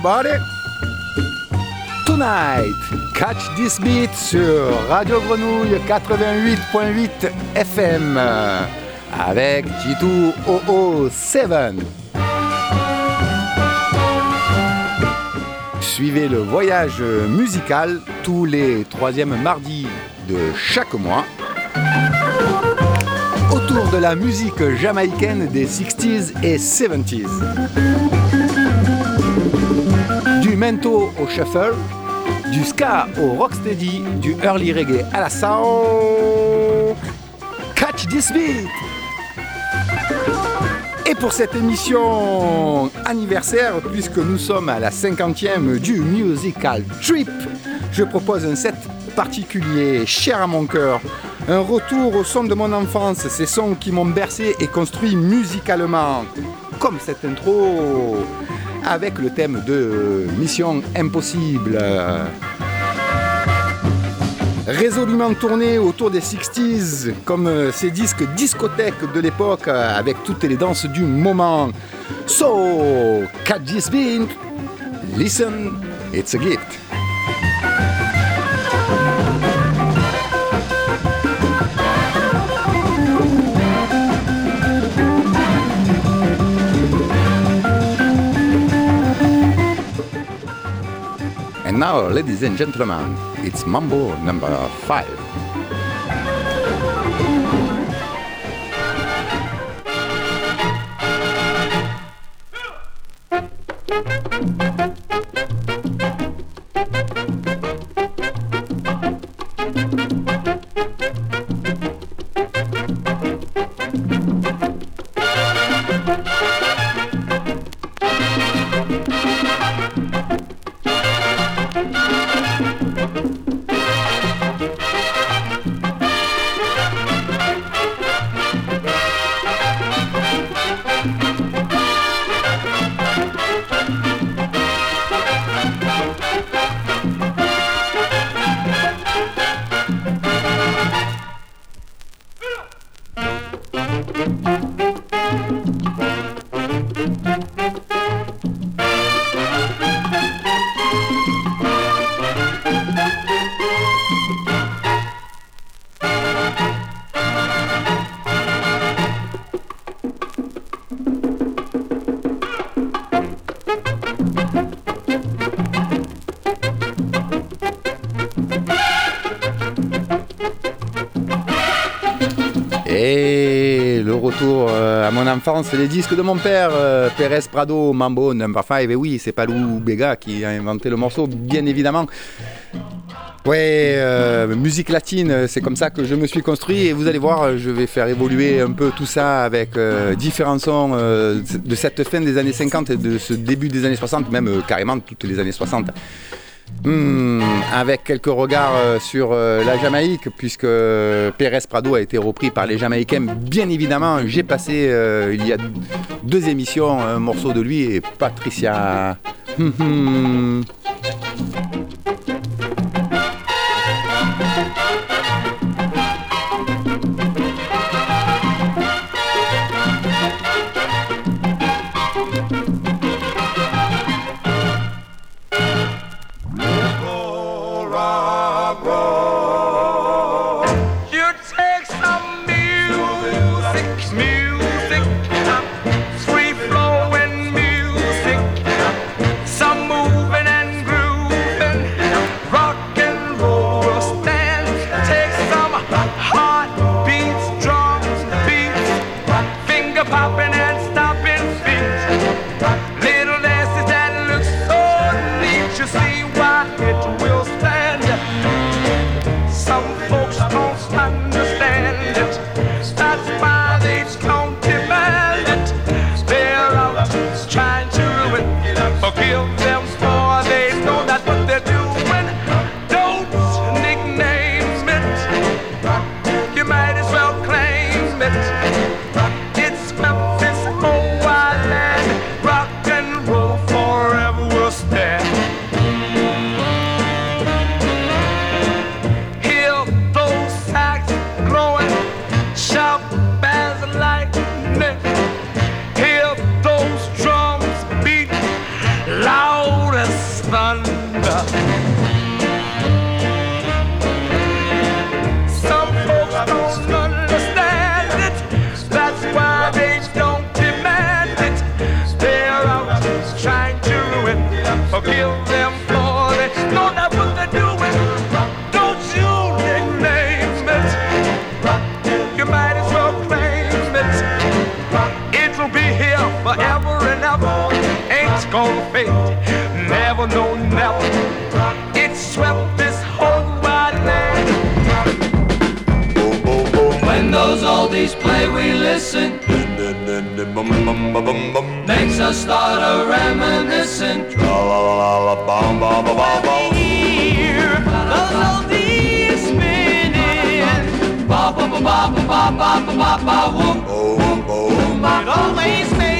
everybody. Tonight, catch this beat sur Radio Grenouille 88.8 FM avec G2 00 Suivez le voyage musical tous les troisièmes mardis de chaque mois autour de la musique jamaïcaine des 60s et 70s. Mento au shuffle, du ska au rocksteady, du early reggae à la soul. Catch this beat! Et pour cette émission anniversaire, puisque nous sommes à la 50e du Musical Trip, je propose un set particulier, cher à mon cœur. Un retour au son de mon enfance, ces sons qui m'ont bercé et construit musicalement. Comme cette intro avec le thème de Mission Impossible. Résolument tourné autour des 60s, comme ces disques discothèques de l'époque, avec toutes les danses du moment. So, catch this beat, listen, it's a gift. Now, ladies and gentlemen, it's Mambo number five. Enfance, les disques de mon père, euh, Pérez Prado, Mambo, Number 5. Et oui, c'est pas Lou Bega qui a inventé le morceau, bien évidemment. Ouais, euh, musique latine, c'est comme ça que je me suis construit et vous allez voir, je vais faire évoluer un peu tout ça avec euh, différents sons euh, de cette fin des années 50 et de ce début des années 60, même carrément toutes les années 60. Hmm, avec quelques regards euh, sur euh, la Jamaïque, puisque Pérez Prado a été repris par les Jamaïcains. Bien évidemment, j'ai passé euh, il y a deux émissions un morceau de lui et Patricia. Hum, hum. Forever and ever. Ain't gonna fade, never, no, never. It swept this whole wide land. When those oldies play, we listen. Makes us start a reminiscent. Hear those oldies spinning. Ba ba ba ba ba ba ba ba ba. It always makes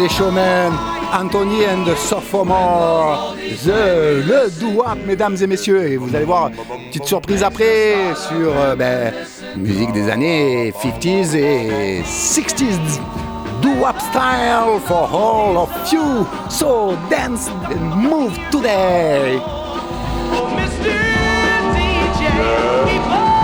les showmen, Anthony and the Sophomore, The, le doo-wop, mesdames et messieurs. Et vous allez voir, petite surprise après sur euh, ben, musique des années 50s et 60s. Doo-wop style for all of you. So dance and move today. Oh, Mr. DJ, we all.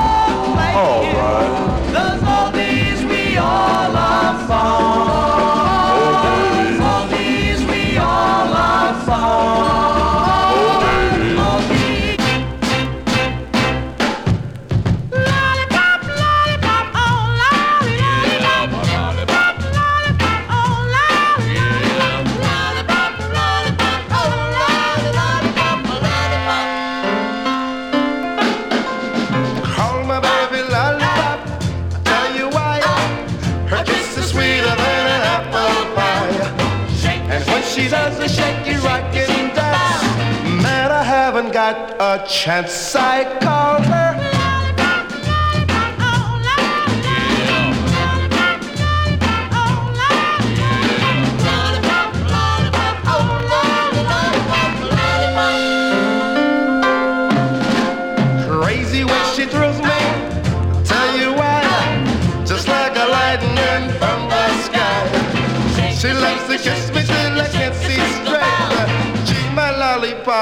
Chance. I call her.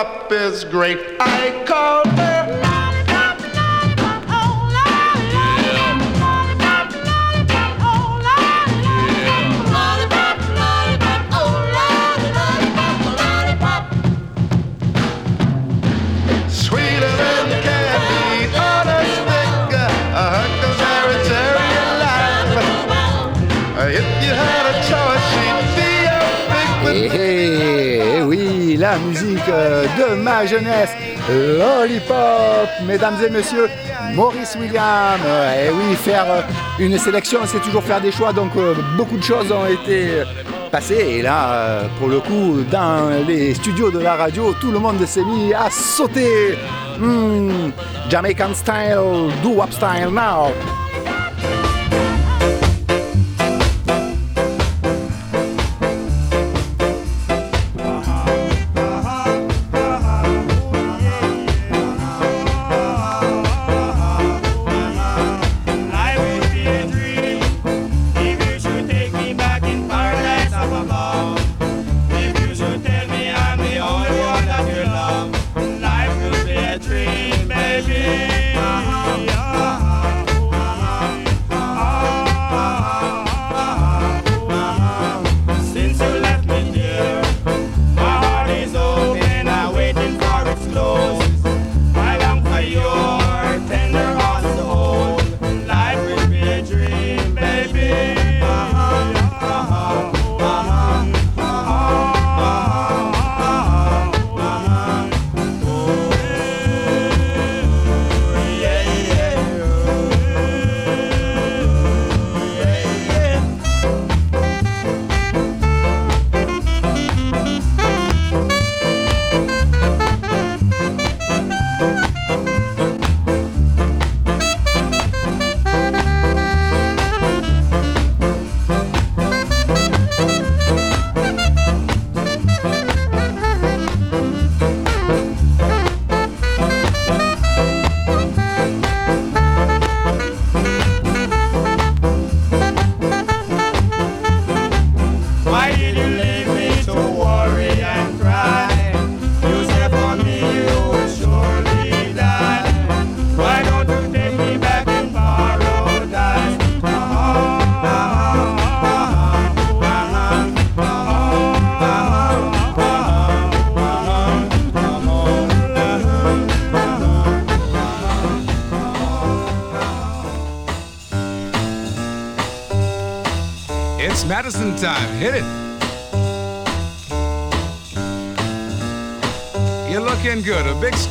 Lollipop is great. I call her. Lollipop, la musique euh, de ma jeunesse, Lollipop, mesdames et messieurs, Maurice William. Et oui, faire euh, une sélection, c'est toujours faire des choix, donc euh, beaucoup de choses ont été euh, passées. Et là, euh, pour le coup, dans les studios de la radio, tout le monde s'est mis à sauter. Hmm, Jamaican style, doo-wop style now.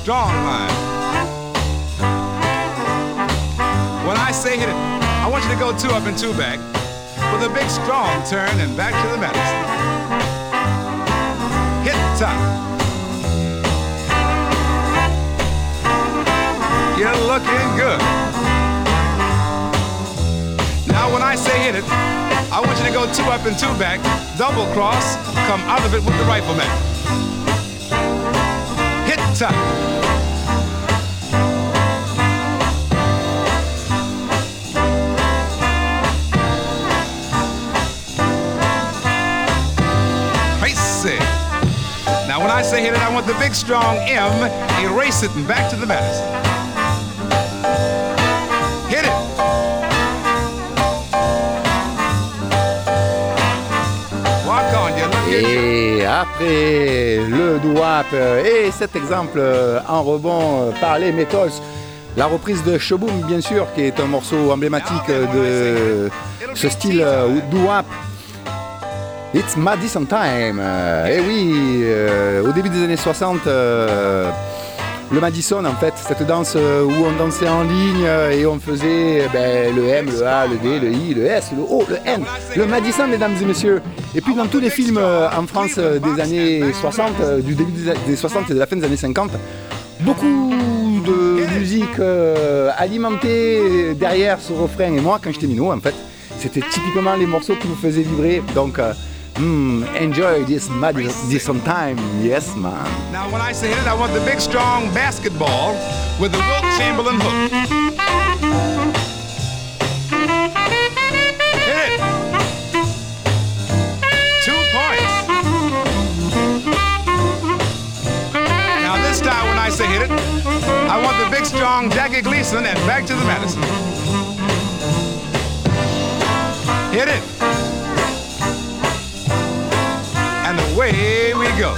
Strong line. When I say hit it, I want you to go two up and two back with a big, strong turn and back to the Madison. Hit top. You're looking good. Now, when I say hit it, I want you to go two up and two back, double cross, come out of it with the rifleman. Hit top. I say hit it, I want the big strong M, erase it and back to the Madison. Hit it. Walk on, looking good. Et après le doo-wop euh, et cet exemple euh, en rebond euh, par les Metals, la reprise de Shoboom bien sûr, qui est un morceau emblématique de ce style doo-wop. It's Madison Time. Et oui, euh, début des années 60, euh, le Madison en fait, cette danse euh, où on dansait en ligne euh, et on faisait eh ben, le M, le A, le D, le I, le S, le O, le N. Le Madison, mesdames et messieurs. Et puis dans tous les films en France des années 60, euh, du début des, des 60 et de la fin des années 50, beaucoup de musique alimentée derrière ce refrain. Et moi, quand j'étais minot, en fait, c'était typiquement les morceaux qui me faisaient vibrer. Donc, hmm, enjoy this Madison time, yes man. Now, when I say hit it, I want the big, strong basketball with the Wilt Chamberlain hook. Hit it. Two points. Now, this time, when I say hit it, I want the big, strong Jackie Gleason and back to the Madison. Hit it. Away we go.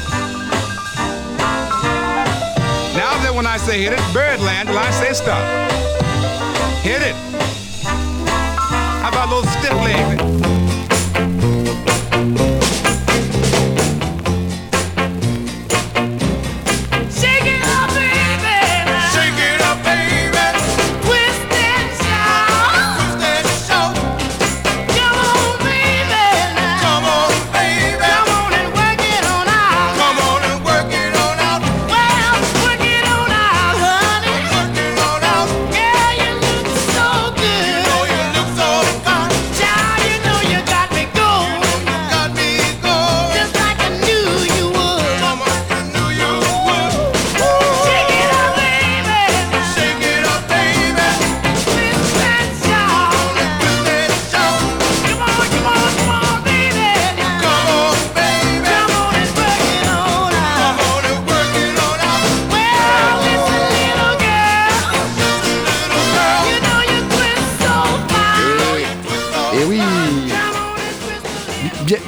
Now that when I say hit it, Birdland, till I say stop. Hit it. How about those stiff legs?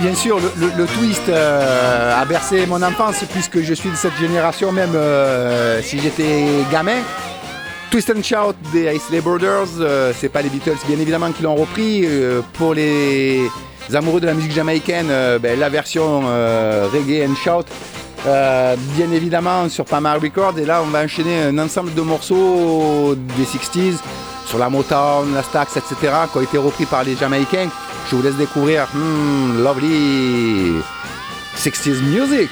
Bien, sûr, le, twist euh, a bercé mon enfance puisque je suis de cette génération même euh, si j'étais gamin. Twist and Shout des Isley Brothers, euh, c'est pas les Beatles bien évidemment qui l'ont repris. euh, pour les amoureux de la musique jamaïcaine, ben, la version Reggae and Shout, bien évidemment sur Pamar Records. Et là, on va enchaîner un ensemble de morceaux des 60s sur la Motown, la Stax, etc., qui ont été repris par les Jamaïcains. Je vous laisse découvrir hmm, Lovely 60s Music.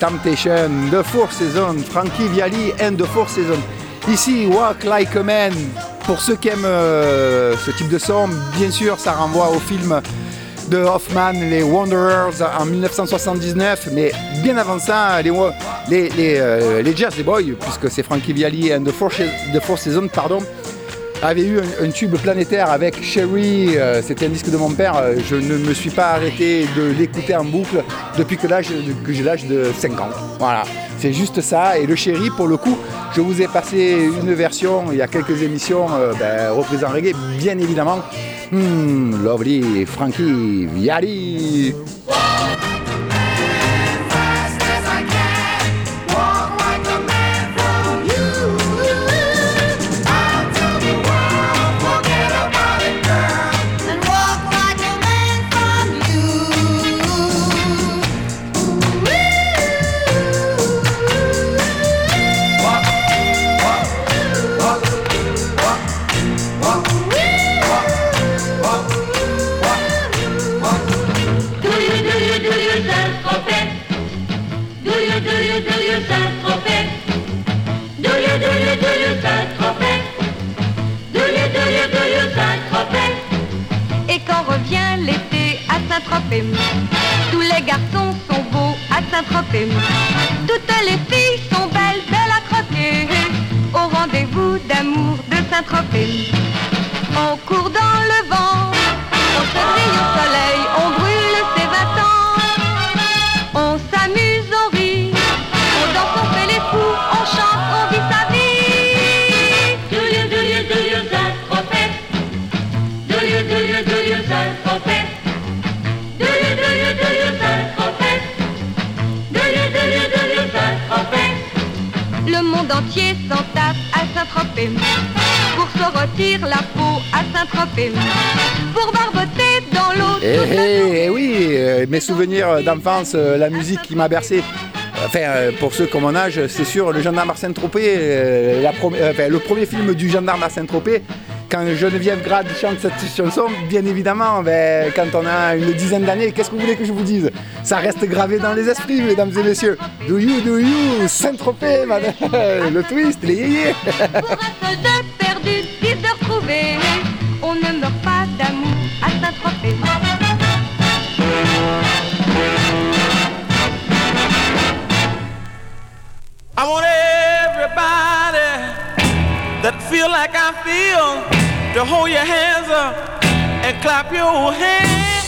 Temptations, The Four Seasons, Frankie Viali and The Four Seasons. Ici, Walk Like a Man. Pour ceux qui aiment euh, ce type de son, bien sûr, ça renvoie au film de Hoffman, les Wanderers en 1979, mais bien avant ça, les, les, les, euh, Jersey Boys, puisque c'est Frankie Viali and the Four, the pardon, avait eu un, tube planétaire avec Sherry, euh, c'était un disque de mon père, euh, je ne me suis pas arrêté de l'écouter en boucle depuis que j'ai l'âge de 5 ans. Voilà, c'est juste ça. Et le Sherry, pour le coup, je vous ai passé une version il y a quelques émissions, euh, ben, reprise en reggae, bien évidemment. Hmm, lovely Frankie Viali. Toutes les filles sont belles, belles à croquer. Au rendez-vous d'amour de Saint-Tropez. Saint-Tropez. Pour se rôtir la peau à Saint-Tropez. Pour barboter dans l'eau Eh, eh, eh oui, euh, mes souvenirs d'enfance, euh, la musique qui m'a bercé. Enfin, euh, pour ceux comme mon âge, c'est sûr, le gendarme Arsène Tropez, euh, enfin, le premier film du gendarme Arsène Tropez, quand Geneviève Grade chante cette chanson, bien évidemment, ben, quand on a une dizaine d'années, qu'est-ce que vous voulez que je vous dise? Ça reste gravé dans les esprits, mesdames et messieurs. Do you, do you, Saint-Tropez, madame, le twist, les yéyés. Pour un seul de perdu, dix de retrouvé On ne meurt pas d'amour à Saint-Tropez. I want everybody that feel like I feel to hold your hands up and clap your hands.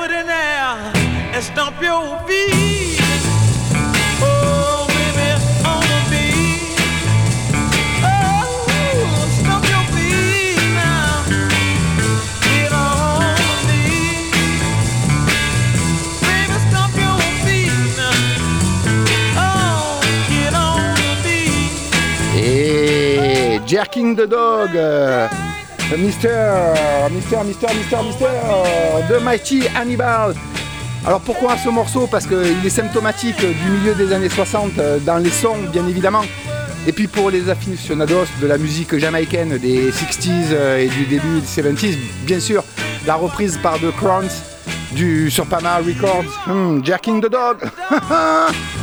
Your right foot in there and stomp your feet. Oh, baby, on the beat. Oh, stomp your feet now. Get on the beat. Baby, stomp your feet now. Oh, get on the beat. Et Jerking the Dog, euh, Mister, Mister, Mister, Mister, Mister, de Mighty Hannibal. Alors pourquoi ce morceau? Parce qu'il est symptomatique du milieu des années 60 euh, dans les sons, bien évidemment. Et puis pour les aficionados de la musique jamaïcaine des 60s euh, et du début des 70s, bien sûr, la reprise par The Crowns du, sur Pama Records, Hmm, Jerking the Dog.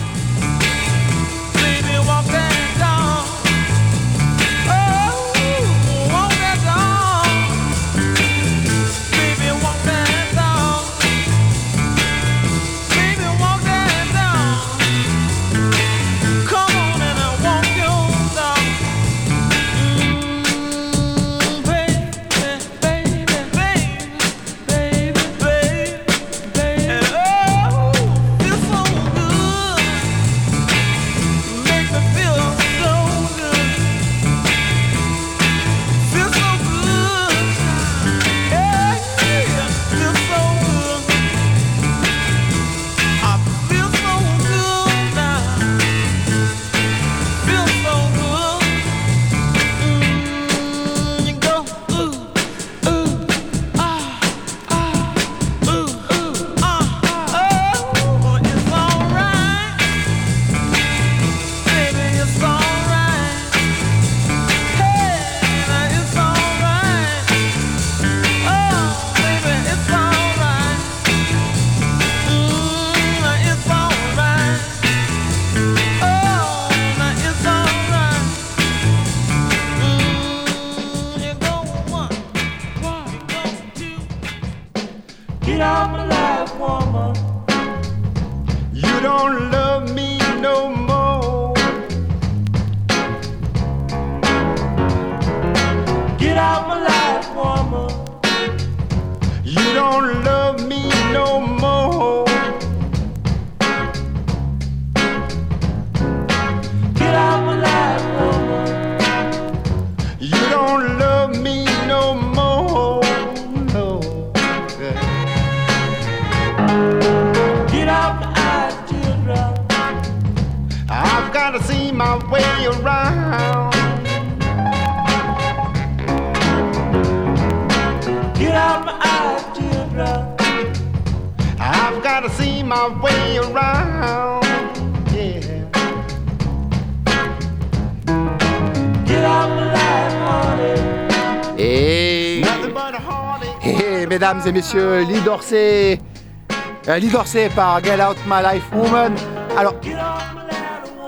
Messieurs, Lee euh, Dorsey par Get Out My Life Woman. Alors,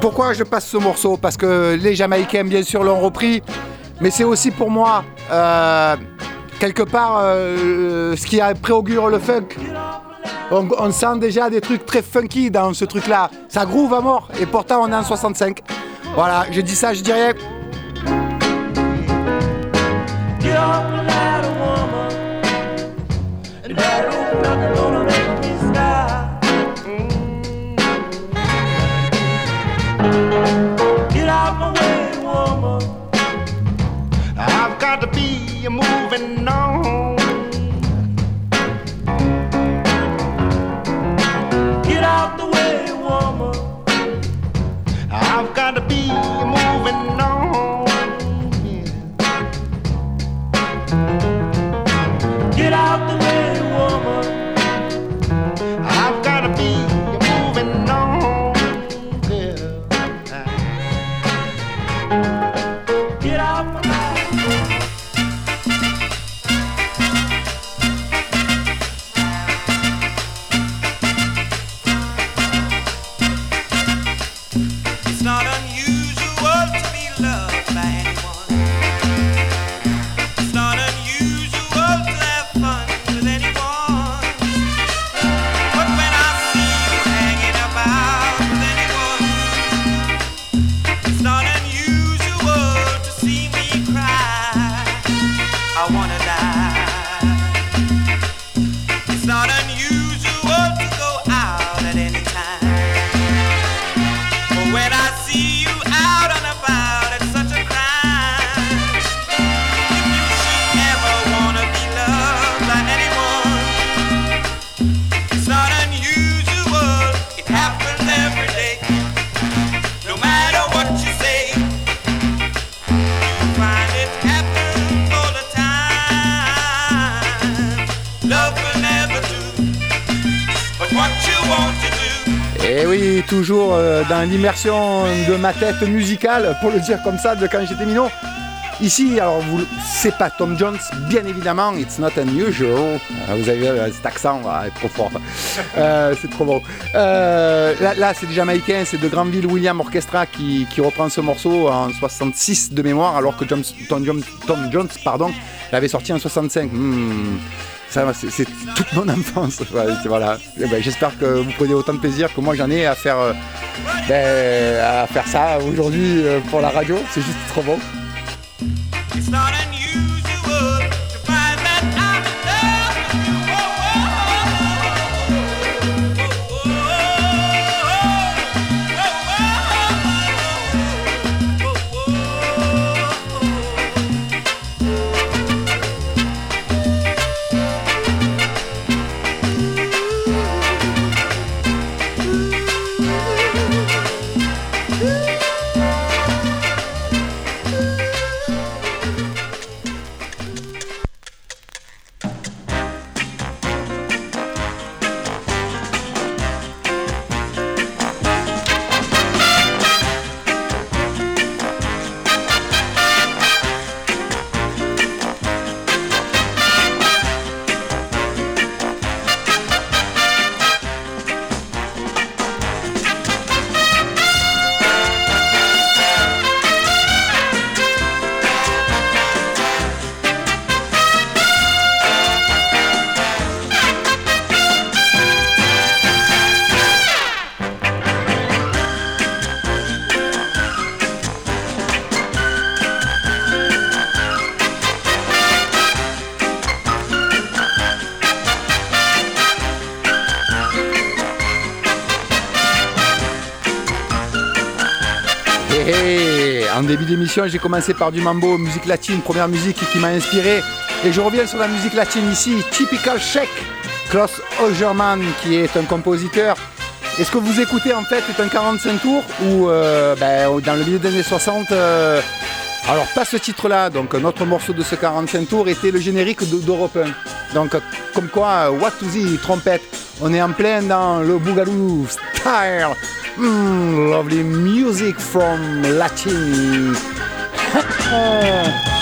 pourquoi je passe ce morceau? Parce que les Jamaïcains, bien sûr, l'ont repris, mais c'est aussi pour moi, euh, quelque part, euh, ce qui préaugure le funk. On, on sent déjà des trucs très funky dans ce truc-là. Ça groove à mort, et pourtant on est en 65. Voilà, je dis ça, je dis Et oui, toujours euh, dans l'immersion de ma tête musicale, pour le dire comme ça, de quand j'étais minot. Ici, alors, vous, c'est pas Tom Jones, bien évidemment, it's not unusual. Ah, Vous avez euh, cet accent, ah, est trop fort. Euh, c'est trop. Euh, là, c'est des Jamaïcains, c'est de Granville William Orchestra qui, reprend ce morceau en 66 de mémoire, alors que Tom, Jones, pardon, l'avait sorti en 65. Hmm. C'est, toute mon enfance. Voilà. Eh ben, j'espère que vous prenez autant de plaisir que moi j'en ai à faire, euh, ben, à faire ça aujourd'hui euh, pour la radio. C'est juste trop bon. En début d'émission, j'ai commencé par du mambo, musique latine, première musique qui m'a inspiré. Et je reviens sur la musique latine ici, Typical Check, Klaus Ogerman, qui est un compositeur. Et ce que vous écoutez en fait est un 45 tours où euh, ben, dans le milieu des années 60, euh, alors pas ce titre-là, donc notre morceau de ce 45 tours était le générique de- d'Europe 1. Donc comme quoi, what to the trompette, on est en plein dans le Boogaloo style. Mm, lovely music from Latin.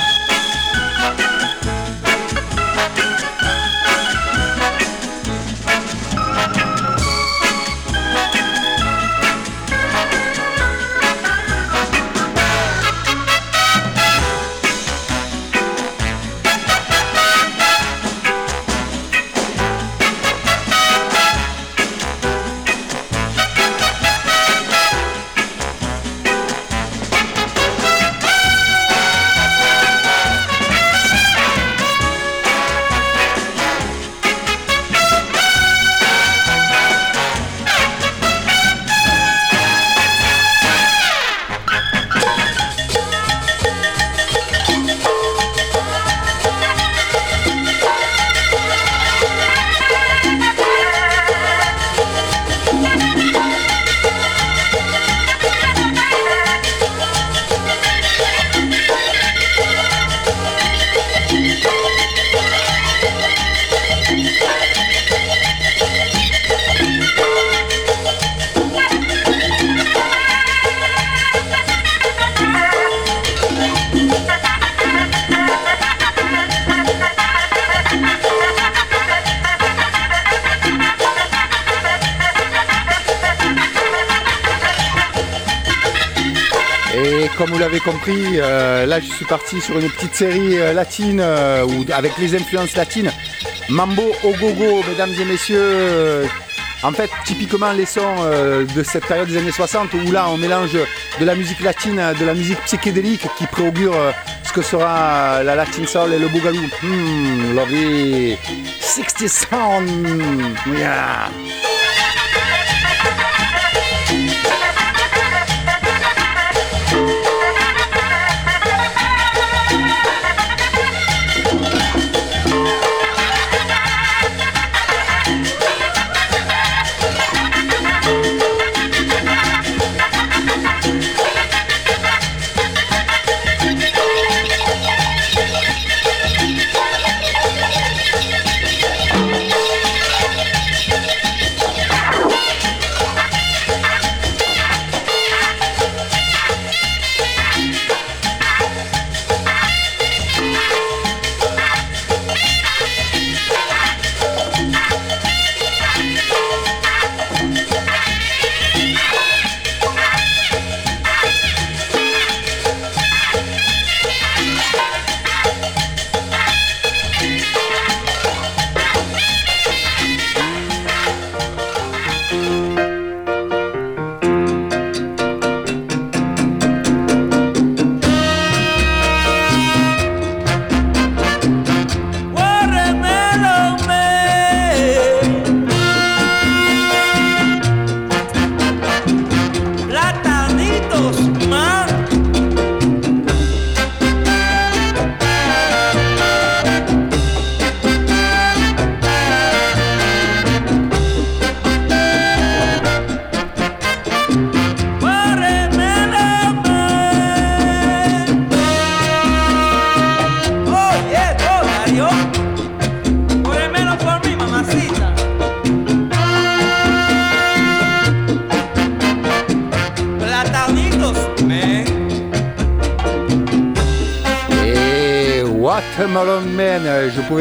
comme vous l'avez compris, euh, là je suis parti sur une petite série euh, latine euh, avec les influences latines. Mambo au gogo, mesdames et messieurs. en fait, typiquement les sons de cette période des années 60 où là on mélange de la musique latine, de la musique psychédélique qui préaugure ce que sera la Latin Soul et le Boogaloo. Hmm, lovely 60 sound. Yeah.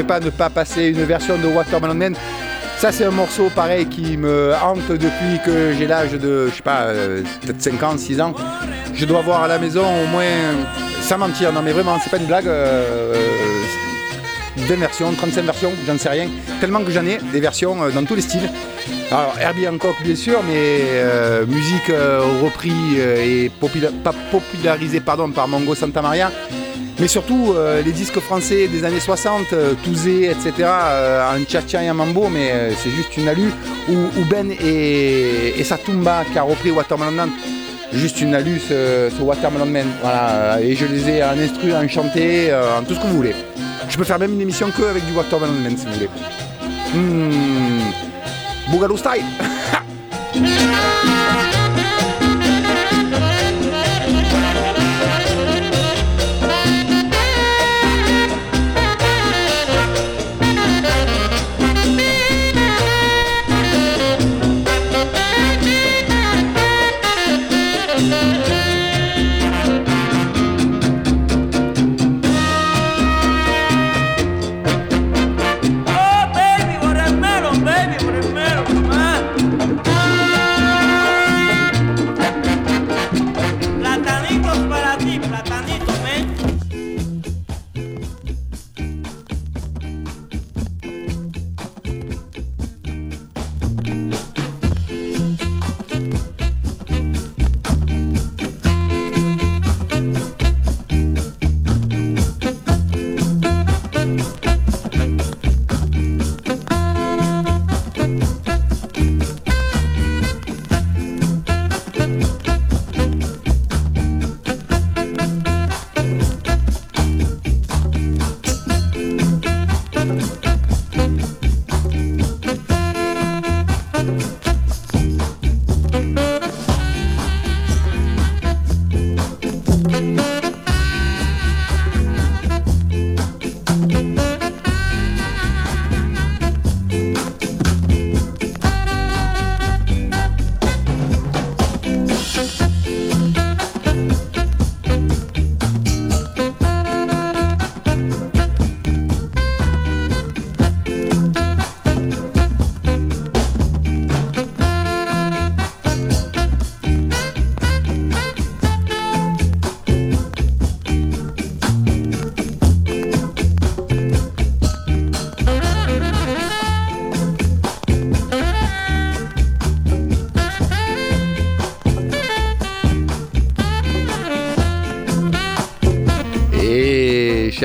Pas ne pas passer une version de Watermelon Man. Ça c'est un morceau pareil qui me hante depuis que j'ai l'âge de, je sais pas, euh, peut-être 5 ans, 6 ans. Je dois avoir à la maison au moins, sans mentir, non mais vraiment, c'est pas une blague, euh, 20 versions, 35 versions, j'en sais rien. Tellement que j'en ai, des versions euh, dans tous les styles. Alors Herbie Hancock bien sûr, mais euh, musique repris euh, et popularisée pardon, par Mongo Santa Maria. Mais surtout euh, les disques français des années 60, euh, Touzé, etc. euh, en cha-cha et en mambo, mais euh, c'est juste une alu. Ou, Ben et, et Satumba qui a repris Watermelon Man. juste une alu ce, Watermelon Man. Voilà, et je les ai en instru, en chanté, euh, en tout ce que vous voulez. Je peux faire même une émission que avec du Watermelon Man si vous voulez. Boogaloo style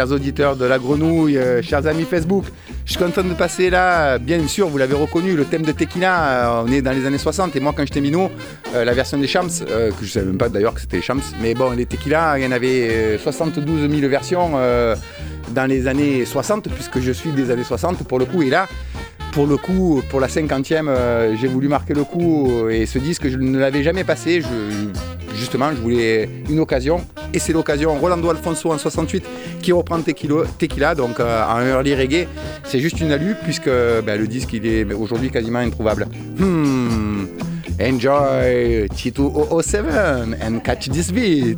chers auditeurs de la grenouille, euh, chers amis Facebook, je suis content de passer là. Bien sûr, vous l'avez reconnu, le thème de Tequila, euh, on est dans les années 60. Et moi, quand j'étais minot, euh, la version des Champs, que je savais même pas d'ailleurs que c'était les Champs, mais bon, les Tequila, il y en avait euh, 72 000 versions dans les années 60, puisque je suis des années 60 pour le coup. Et là, pour le coup, pour la cinquantième, euh, j'ai voulu marquer le coup et ce disque, je ne l'avais jamais passé. Justement, je voulais une occasion et c'est l'occasion. Rolando Alfonso en 68 qui reprend Tequila, Tequila donc euh, en early reggae. C'est juste une alu puisque ben, le disque il est aujourd'hui quasiment introuvable. Hmm. Enjoy Tito 007 and catch this beat.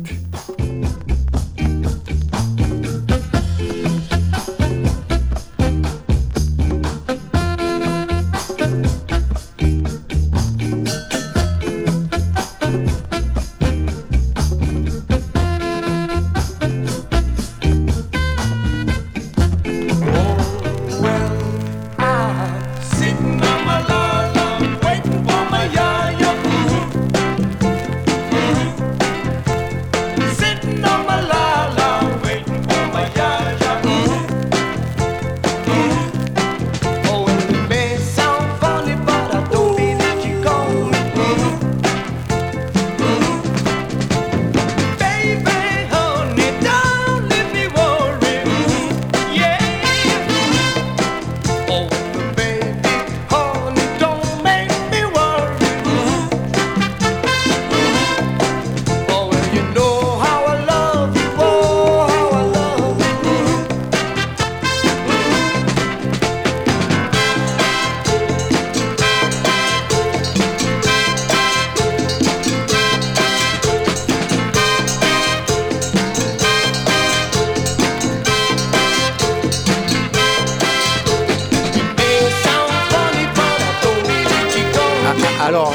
Alors,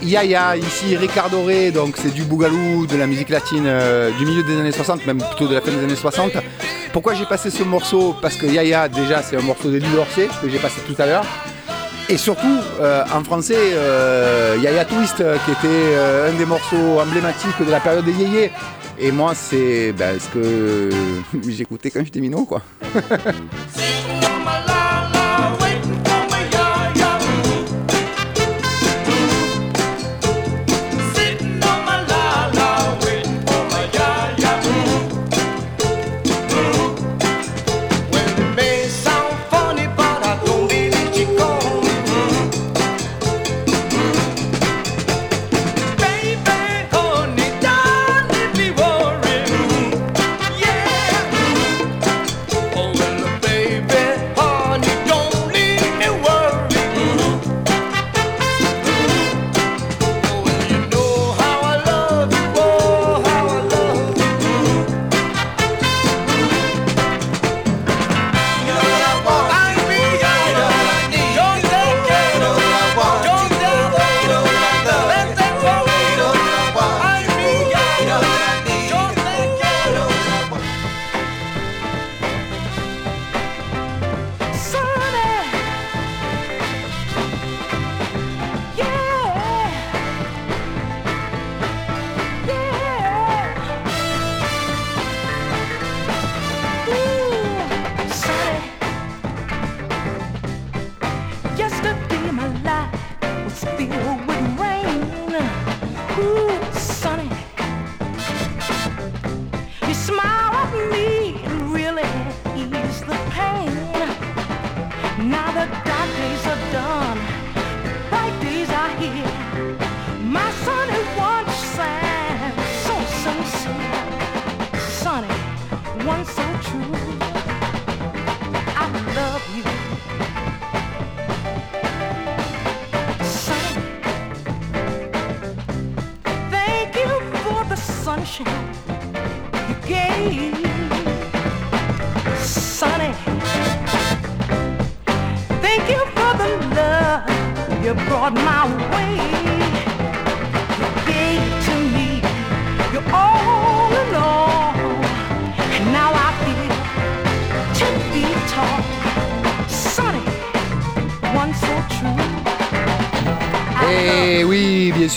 Yaya, ici Ricardo Rey, donc c'est du bougalou, de la musique latine euh, du milieu des années 60, même plutôt de la fin des années 60. Pourquoi j'ai passé ce morceau? Parce que Yaya, déjà, c'est un morceau de Orsay que j'ai passé tout à l'heure. Et surtout, euh, en français, euh, Yaya Twist, qui était un des morceaux emblématiques de la période des yéyés. Et moi, c'est ben, ce que j'écoutais quand j'étais minot, quoi.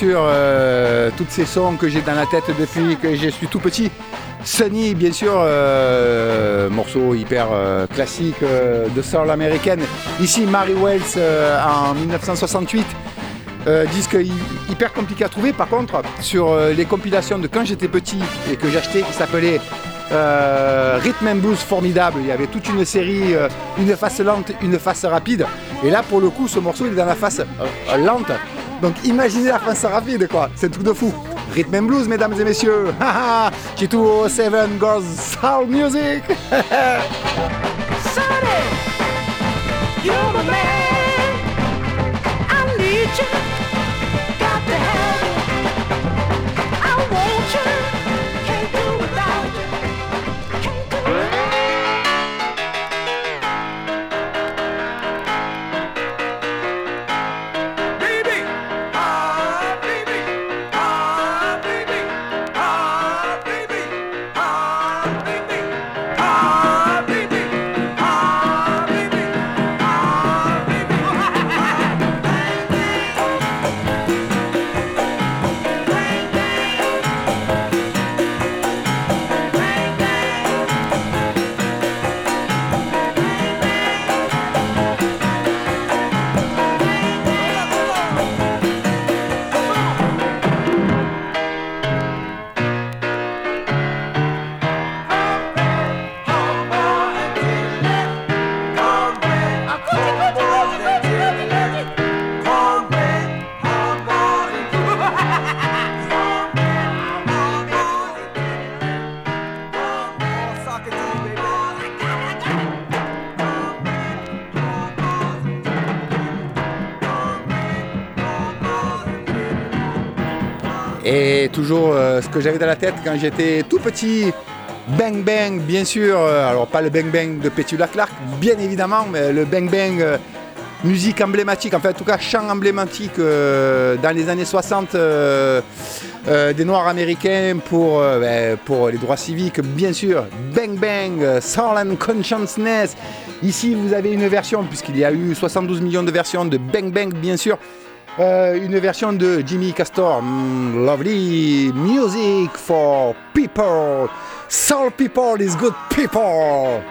euh, toutes ces sons que j'ai dans la tête depuis que je suis tout petit. Sunny, bien sûr, euh, morceau hyper euh, classique de soul américaine. Ici, Mary Wells en 1968. Euh, disque hy- hyper compliqué à trouver. Par contre, sur les compilations de quand j'étais petit et que j'achetais, qui s'appelait Rhythm and Blues Formidable, il y avait toute une série, une face lente, une face rapide. Et là, pour le coup, ce morceau, est dans la face lente. Donc imaginez la face rapide, quoi. C'est un truc de fou. Rhythm and Blues, mesdames et messieurs. Haha, G207 Girls Soul Music. toujours euh, ce que j'avais dans la tête quand j'étais tout petit. Bang Bang, bien sûr. euh, alors pas le Bang Bang de Petula Clark, bien évidemment, mais le Bang Bang, euh, musique emblématique, enfin en tout cas chant emblématique dans les années 60 euh, euh, des Noirs américains pour, ben, pour les droits civiques, bien sûr. Bang Bang, Soul and Consciousness. Ici vous avez une version, puisqu'il y a eu 72 millions de versions de Bang Bang, bien sûr. Euh, une version de Jimmy Castor, Mm, lovely music for people. Soul people is good people.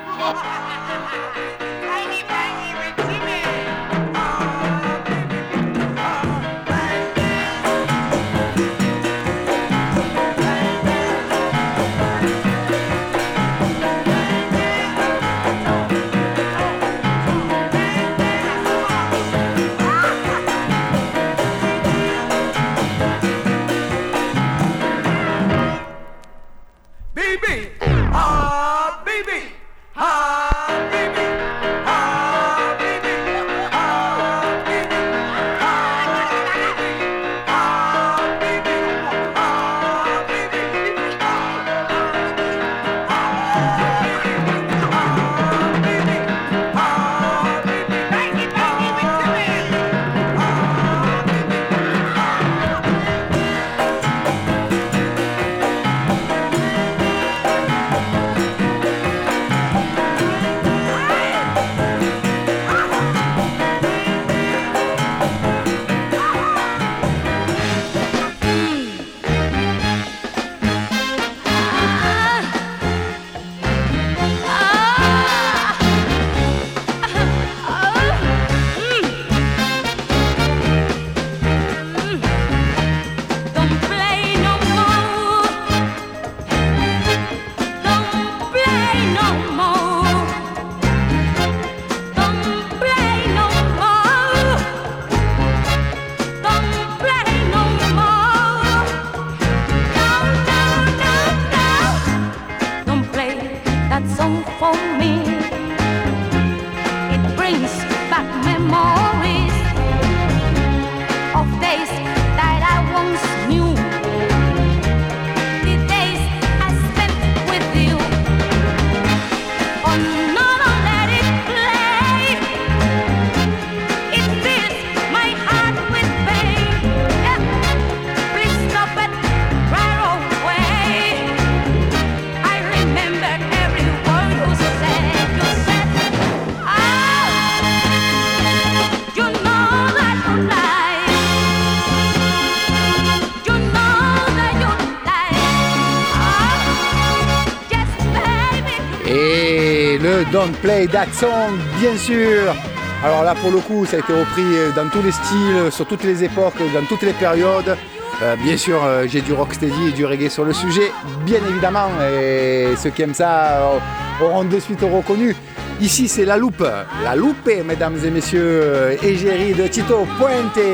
Don't Play That Song, bien sûr. Alors là, pour le coup, ça a été repris dans tous les styles, sur toutes les époques, dans toutes les périodes. Euh, bien sûr, euh, j'ai du rocksteady et du reggae sur le sujet, bien évidemment. Et ceux qui aiment ça euh, auront de suite reconnu. Ici, c'est La Loupe. La Loupe, mesdames et messieurs. Égérie de Tito Puente.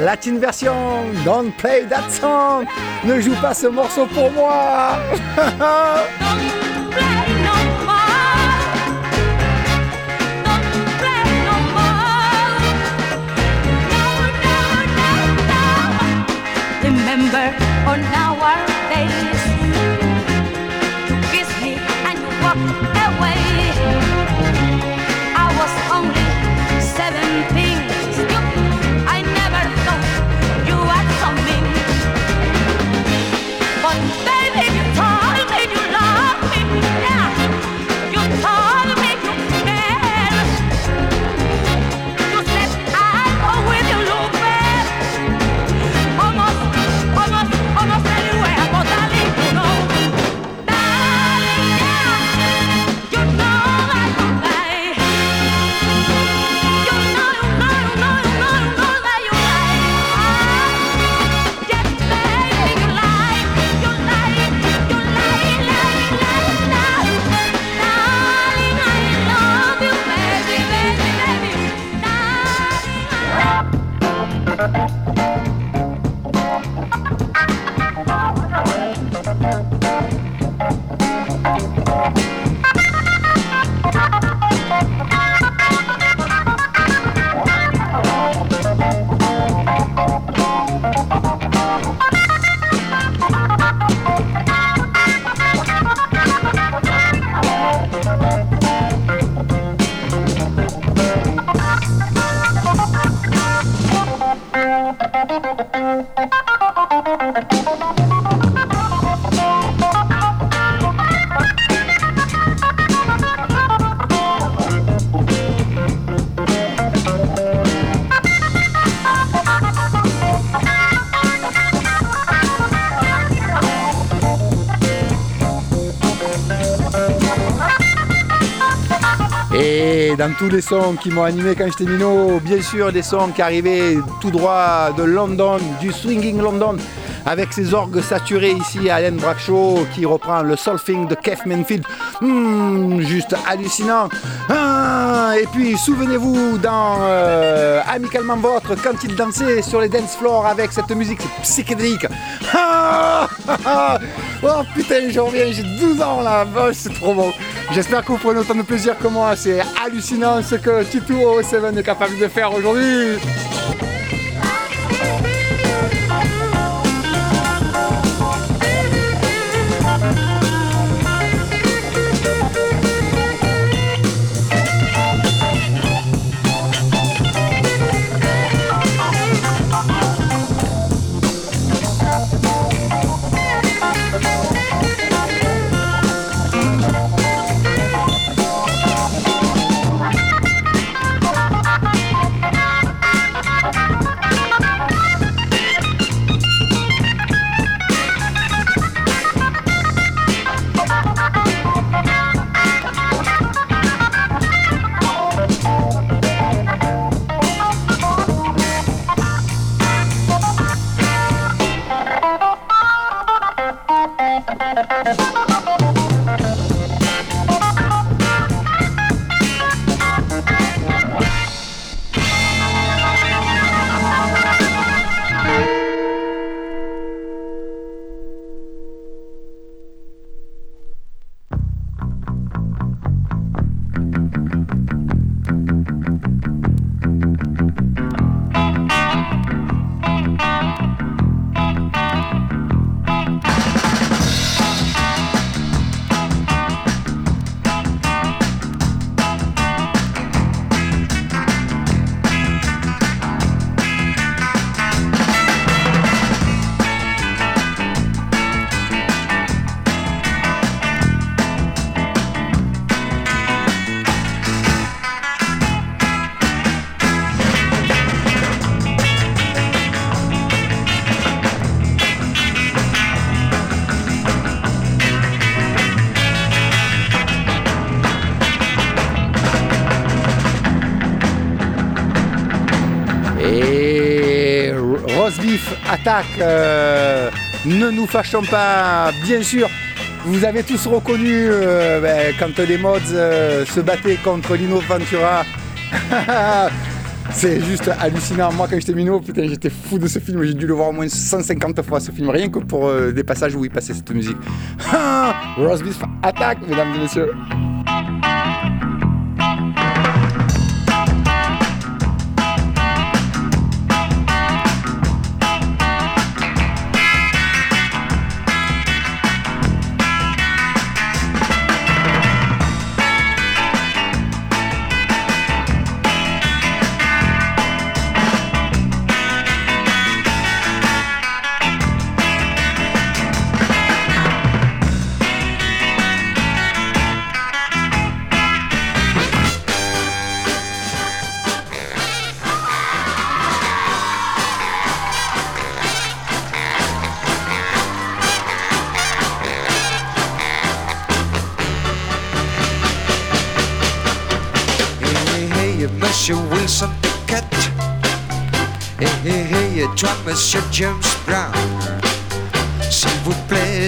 Latin version. Don't play that song. Ne joue pas ce morceau pour moi. Tous les sons qui m'ont animé quand j'étais minot, bien sûr des sons qui arrivaient tout droit de London, du swinging London, avec ses orgues saturés ici à Alan Bradshaw qui reprend le Solfing de Keith Manfield. Hmm, juste hallucinant. Ah, et puis souvenez-vous dans euh, Amicalement Votre quand il dansait sur les dance floors avec cette musique psychédélique. Ah, ah, ah. oh putain, j'en reviens, j'ai 12 ans là, c'est trop bon. J'espère que vous prenez autant de plaisir que moi. C'est hallucinant ce que Tito 7 est capable de faire aujourd'hui. Euh, ne nous fâchons pas, bien sûr. Vous avez tous reconnu euh, ben, quand les mods euh, se battaient contre Lino Ventura. C'est juste hallucinant. Moi, quand j'étais minot, putain, j'étais fou de ce film. J'ai dû le voir au moins 150 fois, ce film, rien que pour des passages où il passait cette musique. Beef attaque, mesdames et messieurs.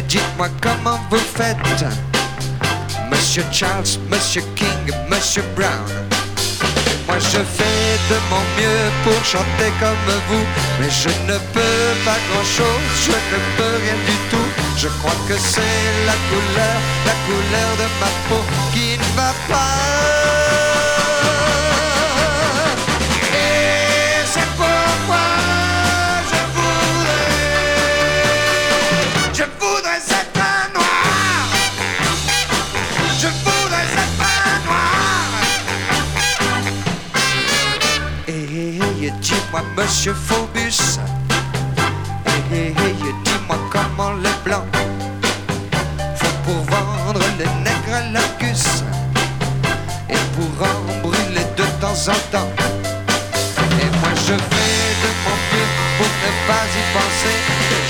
Dites-moi comment vous faites. Monsieur Charles, Monsieur King, Monsieur Brown. Moi, je fais de mon mieux pour chanter comme vous. Mais je ne peux pas grand-chose, je ne peux rien du tout. Je crois que c'est la couleur, la couleur de ma peau qui ne va pas. Monsieur Phobus, et dis-moi comment les blancs font pour vendre les nègres à et pour en brûler de temps en temps. Et moi je fais de mon mieux pour ne pas y penser.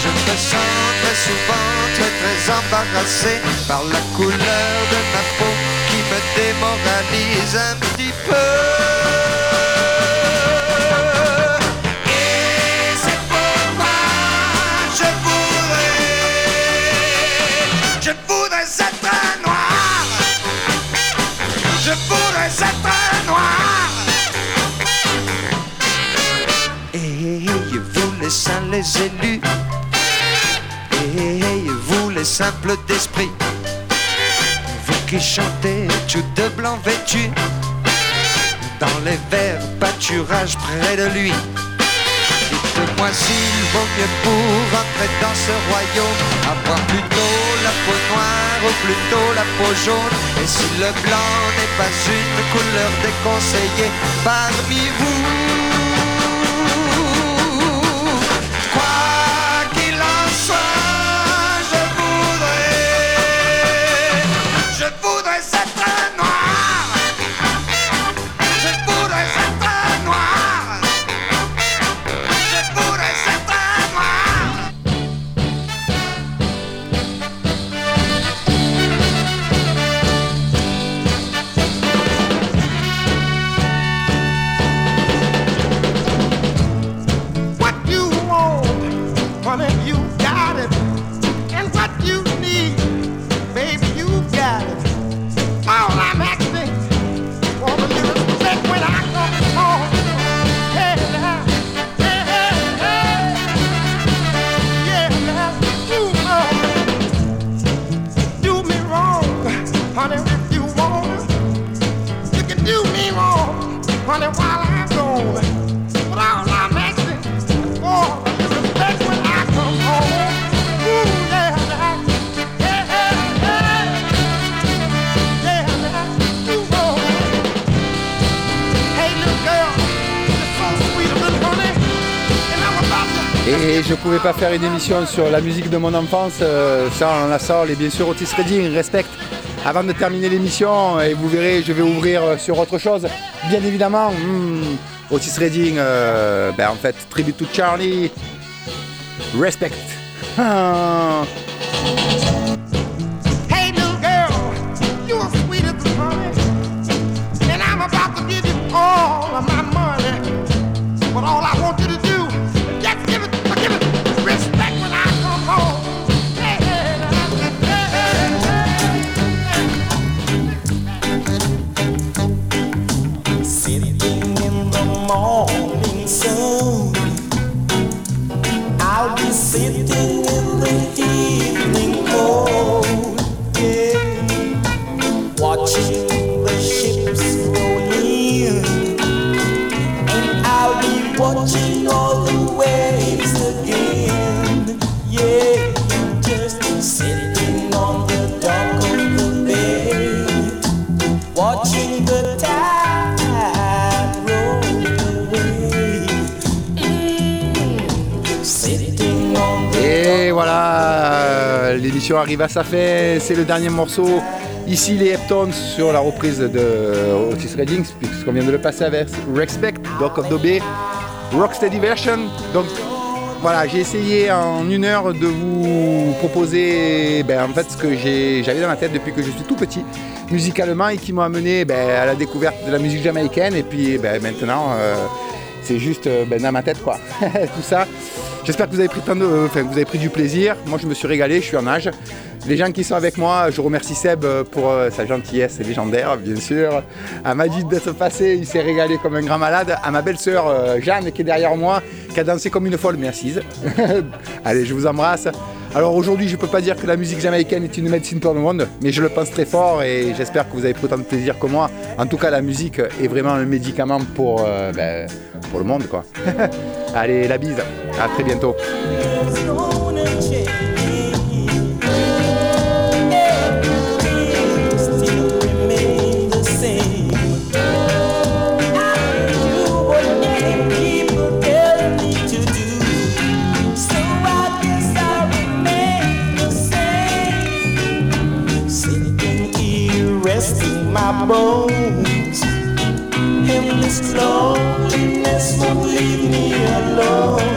Je me sens très souvent très très embarrassé par la couleur de ma peau qui me démoralise un petit peu. Les élus, et vous les simples d'esprit, vous qui chantez tout de blanc vêtu, dans les verts pâturages près de lui. Dites-moi s'il vaut mieux pour entrer dans ce royaume Avoir plutôt la peau noire ou plutôt la peau jaune. Et si le blanc n'est pas une couleur déconseillée parmi vous Et je pouvais pas faire une émission sur la musique de mon enfance euh, sans la Soul et bien sûr Otis Redding, respecte. Avant de terminer l'émission, et vous verrez, je vais ouvrir euh, sur autre chose. Bien évidemment, hmm, Otis Redding, euh, ben en fait, tribute to Charlie, respect. arrive à sa fin. C'est le dernier morceau. Ici, les Heptones sur la reprise de Otis Redding, puisqu'on vient de le passer avec Respect, Doc of Rocksteady version. Donc voilà, j'ai essayé en une heure de vous proposer ben, en fait ce que j'avais dans la tête depuis que je suis tout petit musicalement et qui m'a amené ben, à la découverte de la musique jamaïcaine. Et puis ben, maintenant, euh, c'est juste euh, ben, dans ma tête quoi. tout ça. J'espère que vous avez pris de- du plaisir. Moi, je me suis régalé. Je suis en âge. Les gens qui sont avec moi, je remercie Seb euh, pour euh, sa gentillesse légendaire, bien sûr. À Majid d'être passé, il s'est régalé comme un grand malade. À ma belle-sœur euh, Jeanne qui est derrière moi, qui a dansé comme une folle assise. Allez, je vous embrasse. Alors aujourd'hui, je peux pas dire que la musique jamaïcaine est une médecine pour le monde, mais je le pense très fort et j'espère que vous avez pris autant de plaisir que moi. En tout cas, la musique est vraiment un médicament pour, euh, ben, pour le monde, quoi. Allez, la bise. À très bientôt. Loneliness won't leave me alone.